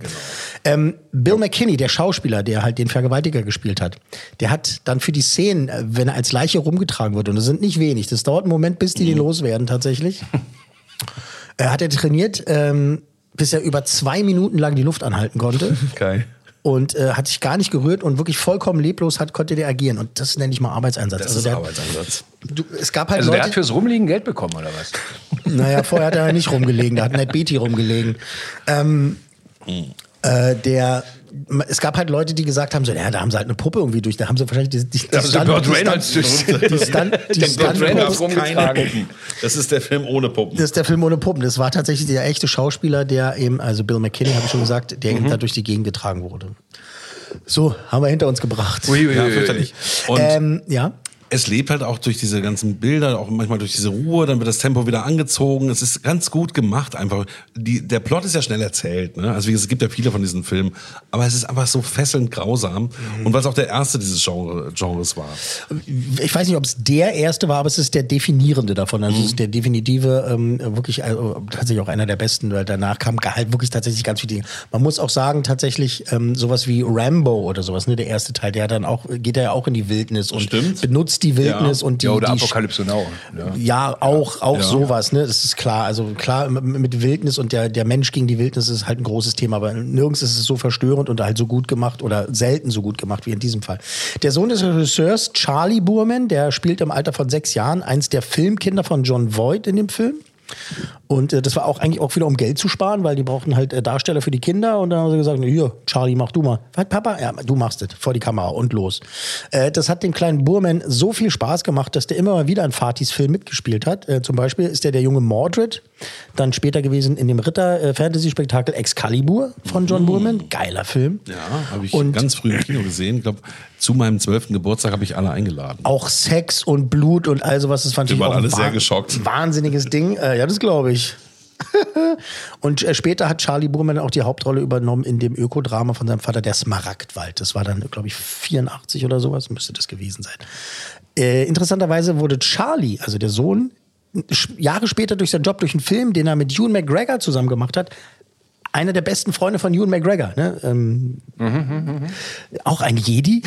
Ähm, Bill McKinney, der Schauspieler, der halt den Vergewaltiger gespielt hat, der hat dann für die Szenen, äh, wenn er als Leiche rumgetragen wird, und das sind nicht wenig, das dauert einen Moment, bis die den loswerden tatsächlich, äh, hat er trainiert, ähm, bis er über zwei Minuten lang die Luft anhalten konnte. Geil. Und äh, hat sich gar nicht gerührt und wirklich vollkommen leblos hat, konnte der agieren. Und das nenne ich mal Arbeitseinsatz. Das also ist der, Arbeitseinsatz. Du, es gab halt Also der Leute, hat fürs Rumliegen Geld bekommen, oder was? naja, vorher hat er nicht rumgelegen, da hat Ned Beatty rumgelegen. Ähm, äh, der, es gab halt Leute, die gesagt haben, so, ja, da haben sie halt eine Puppe irgendwie durch, da haben sie wahrscheinlich die, die, die, Da sie Burt Reynolds die, durch- die, Stunt, die Stunt- Das ist keine rumgetragen. Puppen. Das ist der Film ohne Puppen. Das ist der Film ohne Puppen. Das war tatsächlich der echte Schauspieler, der eben, also Bill McKinney, habe ich schon gesagt, der eben da durch die Gegend getragen wurde. So, haben wir hinter uns gebracht. Ui, ui, ja, ui, ui. Und Ähm, ja. Es lebt halt auch durch diese ganzen Bilder, auch manchmal durch diese Ruhe, dann wird das Tempo wieder angezogen. Es ist ganz gut gemacht einfach. Die, der Plot ist ja schnell erzählt. Ne? Also wie gesagt, es gibt ja viele von diesen Filmen, aber es ist einfach so fesselnd grausam. Und weil es auch der erste dieses Genre, Genres war. ich weiß nicht, ob es der erste war, aber es ist der definierende davon. Also es ist der definitive, ähm, wirklich also, tatsächlich auch einer der besten, weil danach kam halt wirklich tatsächlich ganz viele Dinge. Man muss auch sagen, tatsächlich ähm, sowas wie Rambo oder sowas, ne, der erste Teil, der dann auch, geht er ja auch in die Wildnis und Stimmt. benutzt die Wildnis Ja. und die, Ja, oder die Apokalypse Now. Ja. Ja, auch, auch sowas, ne? Das ist klar. Also klar, mit Wildnis und der, der Mensch gegen die Wildnis ist halt ein großes Thema, aber nirgends ist es so verstörend und halt so gut gemacht oder selten so gut gemacht wie in diesem Fall. Der Sohn des Regisseurs, Charlie Burman, der spielt im Alter von sechs Jahren eins der Filmkinder von John Voight in dem Film. Und äh, das war auch eigentlich auch wieder, um Geld zu sparen, weil die brauchten halt äh, Darsteller für die Kinder. Und dann haben sie gesagt, hier, Charlie, mach du mal. Was, Papa? Ja, du machst es vor die Kamera und los. Äh, das hat dem kleinen Burman so viel Spaß gemacht, dass der immer mal wieder in Fatis Film mitgespielt hat. Äh, zum Beispiel ist der der junge Mordred, dann später gewesen in dem Ritter-Fantasy-Spektakel Excalibur von John Burman. Geiler Film. Ja, habe ich Und- ganz früh im Kino gesehen. Ich glaube, zu meinem zwölften Geburtstag habe ich alle eingeladen. Auch Sex und Blut und all sowas. Das fand Die ich waren auch alle ein sehr geschockt. Wahnsinniges Ding. Äh, ja, das glaube ich. und äh, später hat Charlie Burman auch die Hauptrolle übernommen in dem Ökodrama von seinem Vater, der Smaragdwald. Das war dann, glaube ich, 84 oder sowas, müsste das gewesen sein. Äh, interessanterweise wurde Charlie, also der Sohn, Jahre später durch seinen Job, durch einen Film, den er mit Ewan McGregor zusammen gemacht hat, einer der besten Freunde von Ewan McGregor. Ne? Ähm, Auch ein Jedi.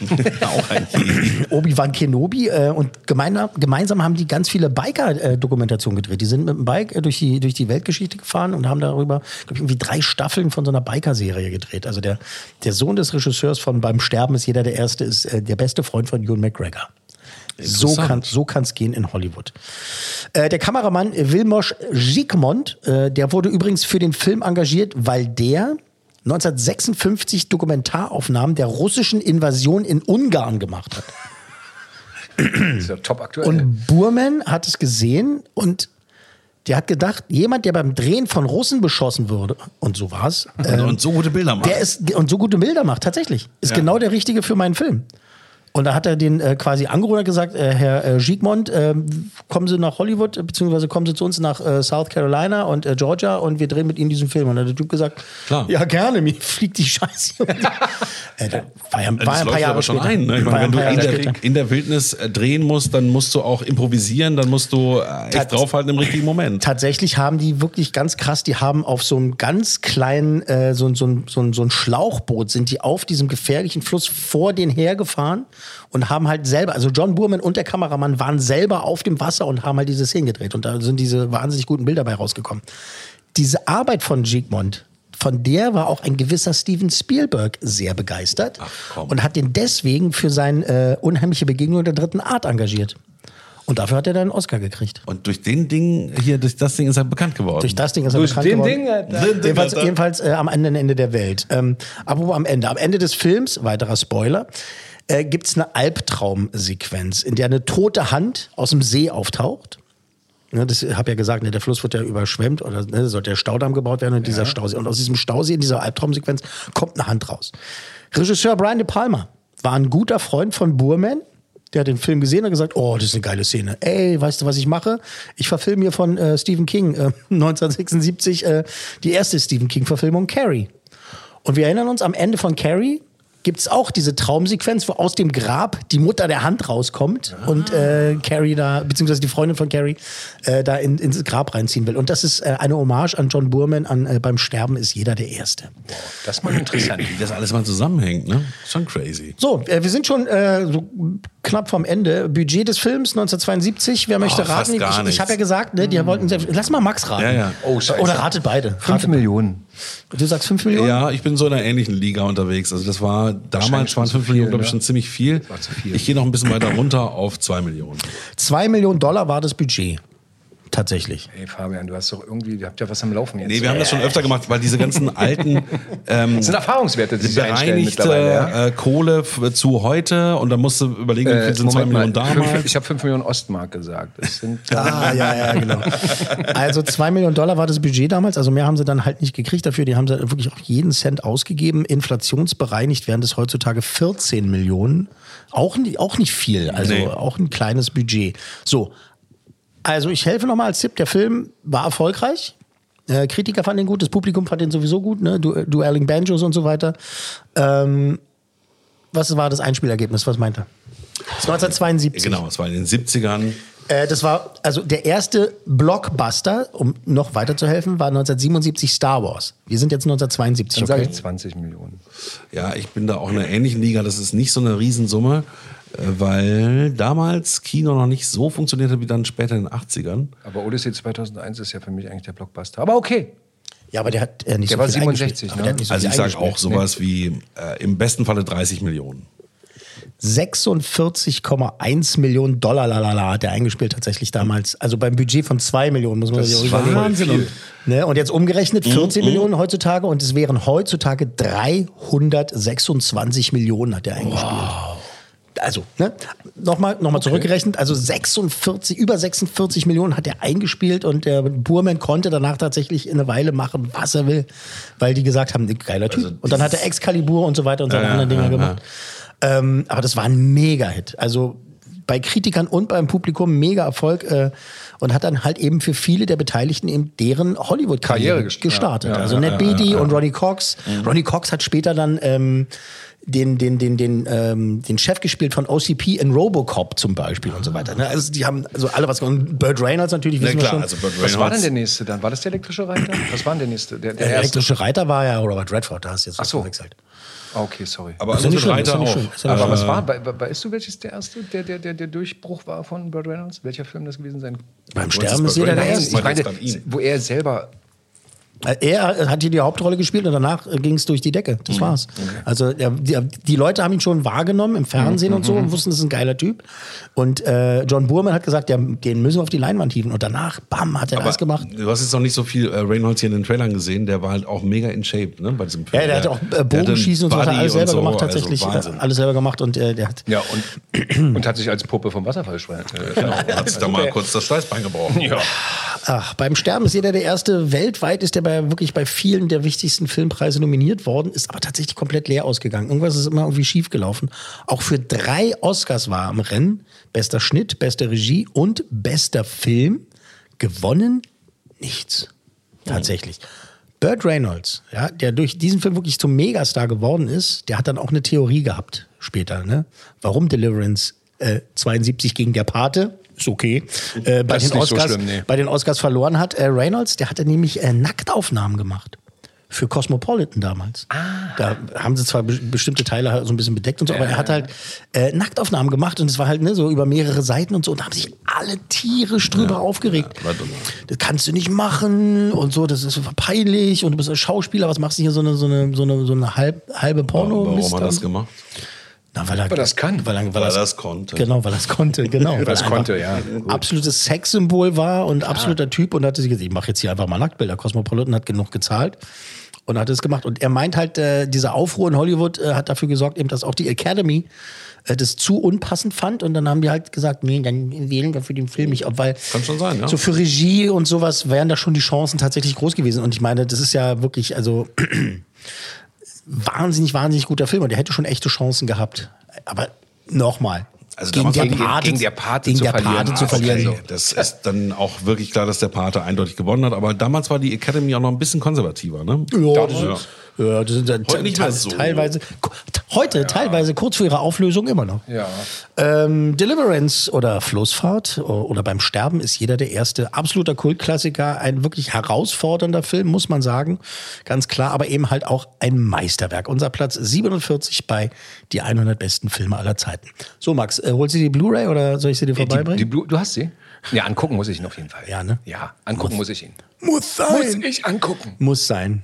Auch ein Obi-Wan Kenobi äh, und gemeinsam, gemeinsam haben die ganz viele Biker-Dokumentationen gedreht. Die sind mit dem Bike äh, durch, die, durch die Weltgeschichte gefahren und haben darüber, glaube ich, irgendwie drei Staffeln von so einer Biker-Serie gedreht. Also der, der Sohn des Regisseurs von Beim Sterben ist jeder der Erste, ist äh, der beste Freund von Ewan McGregor. So kann so kann's gehen in Hollywood. Äh, der Kameramann Wilmos Zsigmond, äh, der wurde übrigens für den Film engagiert, weil der 1956 Dokumentaraufnahmen der russischen Invasion in Ungarn gemacht hat. Ist ja top aktuell. Und Burman hat es gesehen und der hat gedacht, jemand, der beim Drehen von Russen beschossen würde, und so war's, äh, und so gute Bilder machen. der ist und so gute Bilder macht, tatsächlich, ist Ja. genau der richtige für meinen Film. Und da hat er den äh, quasi angerufen und gesagt, äh, Herr äh, Giegmond, äh, kommen Sie nach Hollywood, beziehungsweise kommen Sie zu uns nach äh, South Carolina und äh, Georgia und wir drehen mit Ihnen diesen Film. Und dann hat der Typ gesagt, Klar. ja gerne, mir fliegt die Scheiße. äh, da war ja, war Das ein paar ja Jahre aber schon später. ein. Ne? Ich meine, wenn du in der, in der Wildnis äh, drehen musst, dann musst du auch improvisieren, dann musst du echt Tats- draufhalten im richtigen Moment. Tatsächlich haben die wirklich ganz krass, die haben auf so einem ganz kleinen, so, so, so, so, so ein Schlauchboot, sind die auf diesem gefährlichen Fluss vor den hergefahren und haben halt selber, also John Burman und der Kameramann waren selber auf dem Wasser und haben halt diese Szenen gedreht. Und da sind diese wahnsinnig guten Bilder bei rausgekommen. Diese Arbeit von Giegmond, von der war auch ein gewisser Steven Spielberg sehr begeistert komm. und hat den deswegen für seine äh, unheimliche Begegnung der dritten Art engagiert. Und dafür hat er dann einen Oscar gekriegt. Und durch den Ding, hier, durch das Ding ist er bekannt geworden. Durch das Ding ist er Durch bekannt den geworden. Ding, äh, da- jedenfalls jedenfalls äh, am anderen Ende der Welt. Ähm, apropos am Ende. Am Ende des Films, weiterer Spoiler, äh, gibt es eine Albtraumsequenz, in der eine tote Hand aus dem See auftaucht. Ne, das habe ja gesagt, ne, der Fluss wird ja überschwemmt oder ne, sollte der Staudamm gebaut werden und dieser Stausee. Und aus diesem Stausee, in dieser Albtraumsequenz, kommt eine Hand raus. Regisseur Brian De Palma war ein guter Freund von Burman. Der hat den Film gesehen und gesagt, oh, das ist eine geile Szene. Ey, weißt du, was ich mache? Ich verfilme hier von äh, Stephen King äh, 1976 äh, die erste Stephen King-Verfilmung Carrie. Und wir erinnern uns, am Ende von Carrie gibt es auch diese Traumsequenz, wo aus dem Grab die Mutter der Hand rauskommt und äh, Carrie da, beziehungsweise die Freundin von Carrie, äh, da in, ins Grab reinziehen will. Und das ist äh, eine Hommage an John Burman, an äh, beim Sterben ist jeder der Erste. Das ist mal interessant. Wie das alles mal zusammenhängt, ne? Schon crazy. So, äh, wir sind schon äh, so knapp vom Ende. Budget des Films 1972. Wer möchte Oh, raten? Ich, ich habe ja gesagt, ne, die wollten. Lass mal Max raten. Ja, ja. Oh. Oder ratet beide. Fünf Ratet. Millionen. Du sagst 5 Millionen? Ja, ich bin so in einer ähnlichen Liga unterwegs. Also das war damals waren zu 5 Millionen, glaube ich, ne? schon ziemlich viel. viel. Ich gehe noch ein bisschen weiter runter auf 2 Millionen. 2 Millionen Dollar war das Budget. Tatsächlich. Hey Fabian, du hast doch irgendwie, ihr habt ja was am Laufen jetzt. Nee, wir haben das schon öfter gemacht, weil diese ganzen alten ähm, das sind Erfahrungswerte, die bereinigte mittlerweile. Ja? äh, Kohle zu heute und dann musst du überlegen, wie viel sind 2 Moment mal, Millionen damals. fünf, ich habe 5 Millionen Ostmark gesagt. Das sind, Ah, ja, ja, genau. Also 2 Millionen Dollar war das Budget damals, also mehr haben sie dann halt nicht gekriegt dafür. Die haben sie wirklich auch jeden Cent ausgegeben. Inflationsbereinigt wären das heutzutage 14 Millionen. Auch, nicht- auch nicht viel, also Nee. auch ein kleines Budget. So, also ich helfe nochmal als Tipp, der Film war erfolgreich. Äh, Kritiker fanden ihn gut, das Publikum fand ihn sowieso gut, ne? Du Dueling Banjos und so weiter. Ähm, was war das Einspielergebnis? Was meint er? Das ist 1972. Genau, es war in den 70ern. Äh, das war, also der erste Blockbuster, um noch weiterzuhelfen, war 1977 Star Wars. Wir sind jetzt 1972, dann sage okay? ich 20 Millionen. Ja, ich bin da auch in einer ähnlichen Liga. Das ist nicht so eine Riesensumme, äh, weil damals Kino noch nicht so funktioniert hat wie dann später in den 80ern. Aber Odyssey 2001 ist ja für mich eigentlich der Blockbuster. Aber okay. Ja, aber der hat äh, nicht Der so war viel 67, eingespielt. Aber ne? der hat nicht so Also viel ich sage auch sowas wie äh, im besten Falle 30 Millionen. 46,1 Millionen Dollar lalala, hat er eingespielt tatsächlich damals. Also beim Budget von 2 Millionen, muss man Das sich überlegen. Wahnsinn. Und, ne, und jetzt umgerechnet 14 Millionen heutzutage und es wären heutzutage 326 Millionen hat er eingespielt. Also, ne, nochmal noch mal zurückgerechnet, also 46, über 46 Millionen hat er eingespielt und der Burman konnte danach tatsächlich in eine Weile machen, was er will, weil die gesagt haben, geiler Typ. und dann hat er Excalibur und so weiter und seine Also Ja, ja, anderen Dinge ja, ja. gemacht. Ähm, aber das war ein Mega-Hit. Also bei Kritikern und beim Publikum mega Erfolg äh, und hat dann halt eben für viele der Beteiligten eben deren Hollywood-Karriere Karriere gest- gestartet. ja, ja, also ja, Ned ja, Beatty ja, ja. und Ronnie Cox. Ronnie Cox hat später dann ähm, den, den, den, den, ähm, den Chef gespielt von OCP in Robocop zum Beispiel und so weiter. Ne? Also die haben also alle was und Burt Reynolds natürlich Na wissen wir klar, schon. also Burt Was war denn Reynolds. der nächste dann? War das der elektrische Reiter? Was war denn der nächste? Der, der der elektrische Reiter war ja Robert Redford, da hast du jetzt Ach was so. verwechselt. Okay, sorry. Aber Ist ja also ist Reiter auch. ist Aber was war, weißt du, welches der erste, der, der, der, der Durchbruch war von Burt Reynolds? Welcher Film das gewesen sein? Beim Sterben ist jeder der? Erste. Ich meine, wo er selber Er hat hier die Hauptrolle gespielt und danach ging es durch die Decke. Das war's. Also ja, die, die Leute haben ihn schon wahrgenommen im Fernsehen und so und wussten, das ist ein geiler Typ. Und äh, John Burman hat gesagt, ja, den müssen wir auf die Leinwand hieven. Und danach, bam, hat er Aber das gemacht. Du hast jetzt noch nicht so viel äh, Reynolds hier in den Trailern gesehen. Der war halt auch mega in Shape ne, bei diesem Film. Ja, der hat auch äh, der Bogenschießen und so weiter alles selber so, gemacht, tatsächlich. Also Wahnsinn. äh, alles selber gemacht und äh, der hat. Ja, und, und hat sich als Puppe vom Wasserfall äh, Genau, hat sich da mal kurz das Steißbein gebrochen. Ja. Ach, beim Sterben ist jeder der Erste. Weltweit ist er bei war ja wirklich bei vielen der wichtigsten Filmpreise nominiert worden, ist aber tatsächlich komplett leer ausgegangen. Irgendwas ist immer irgendwie schief gelaufen. Auch für drei Oscars war er am Rennen. Bester Schnitt, beste Regie und bester Film. Gewonnen nichts. Tatsächlich. Burt Reynolds, ja, der durch diesen Film wirklich zum Megastar geworden ist, der hat dann auch eine Theorie gehabt später, ne? Warum Deliverance äh, 72 gegen der Pate? Ist okay. Äh, bei, Das ist den nicht so Oscars, schlimm, nee. bei den Oscars verloren hat. Äh, Reynolds, der hatte nämlich äh, Nacktaufnahmen gemacht. Für Cosmopolitan damals. Da haben sie zwar be bestimmte Teile halt so ein bisschen bedeckt und so, aber er hat halt äh, Nacktaufnahmen gemacht und es war halt ne, so über mehrere Seiten und so und da haben sich alle tierisch drüber aufgeregt. Das kannst du nicht machen und so, das ist peinlich und du bist ein Schauspieler, was machst du hier so eine, so eine, so eine, so eine halb, halbe porno Warum hat er das gemacht? Na, weil er, Aber das kann. weil er, weil Weil das konnte. Genau, weil er es konnte, genau. Weil einfach konnte, ja. Absolutes Sexsymbol war und absoluter Typ und hatte sich gesagt, ich mache jetzt hier einfach mal Nacktbilder. Cosmopolitan hat genug gezahlt und hat es gemacht. Und er meint halt, äh, dieser Aufruhr in Hollywood äh, hat dafür gesorgt, eben, dass auch die Academy äh, das zu unpassend fand und dann haben die halt gesagt, nee, dann wählen wir für den Film nicht weil Kann schon sein, ja. so für Regie und sowas wären da schon die Chancen tatsächlich groß gewesen. Und ich meine, das ist ja wirklich, also wahnsinnig, wahnsinnig guter Film und der hätte schon echte Chancen gehabt. Aber nochmal. Also gegen, der Pate, gegen der Pate gegen zu der verlieren. Pate zu Ah, verlieren. okay. Das ist dann auch wirklich klar, dass der Pate eindeutig gewonnen hat. Aber damals war die Academy auch noch ein bisschen konservativer, ne? Ja, das ja. Ja, das sind dann Heute nicht mehr so. teilweise, heute teilweise kurz vor ihrer Auflösung immer noch. Ja. Ähm, Deliverance oder Flussfahrt o- oder beim Sterben ist jeder der erste absoluter Kultklassiker, ein wirklich herausfordernder Film, muss man sagen, ganz klar, aber eben halt auch ein Meisterwerk. Unser Platz 47 bei die 100 besten Filme aller Zeiten. So Max, äh, holst du die Blu-ray oder soll ich sie dir Die, vorbeibringen? die Blu du hast sie? Ja, angucken muss ich ihn auf jeden Fall. Ja, ne? Ja, angucken muss ich ihn. muss Muss ich angucken. Muss sein.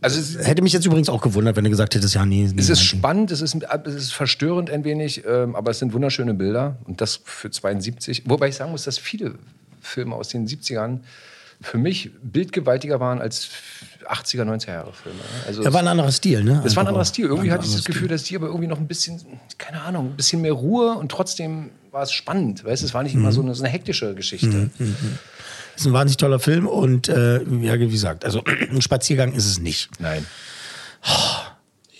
Also es, Hätte mich jetzt übrigens auch gewundert, wenn du gesagt hättest, ja, nee. es ist spannend, es ist, es ist verstörend ein wenig, ähm, aber es sind wunderschöne Bilder. Und das für 72. Wobei ich sagen muss, dass viele Filme aus den 70ern für mich bildgewaltiger waren als 80er, 90er Jahre Filme. Also Ja, war ein anderer Stil, ne? Das war ein anderer. Stil. Irgendwie hatte ich das Gefühl, dass die aber irgendwie noch ein bisschen, keine Ahnung, ein bisschen mehr Ruhe und trotzdem war es spannend. Weißt du, es war nicht immer Mhm. so eine, so eine hektische Geschichte. Ist ein wahnsinnig toller Film und äh, ja, wie gesagt, also ein Spaziergang ist es nicht. Nein.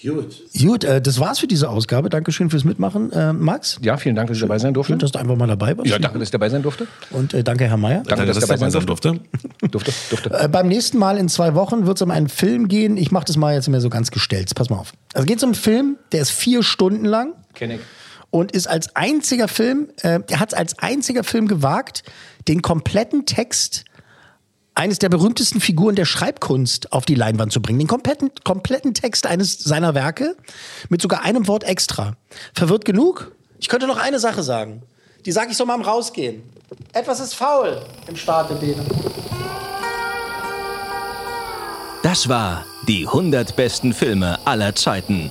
Gut. Gut, äh, das war's für diese Ausgabe. Dankeschön fürs Mitmachen, äh, Max. Ja, vielen Dank, dass ich dabei sein durfte. Schön, dass du einfach mal dabei warst. Ja, danke, dass ich dabei sein durfte. Und äh, danke, Herr Mayer. Danke, Danke, dass dass ich dabei sein durfte. Durfte, durfte. Äh, beim nächsten Mal in zwei Wochen wird es um einen Film gehen. Ich mache das mal jetzt mehr so ganz gestellt. Pass mal auf. Also geht es um einen Film, der ist vier Stunden lang Kenn ich. Und ist als einziger Film, äh, hat als einziger Film gewagt, den kompletten Text eines der berühmtesten Figuren der Schreibkunst auf die Leinwand zu bringen. Den kompletten, kompletten Text eines seiner Werke mit sogar einem Wort extra. Verwirrt genug? Ich könnte noch eine Sache sagen. Die sage ich so mal im Rausgehen. Etwas ist faul im Startebene. Das war die 100 besten Filme aller Zeiten.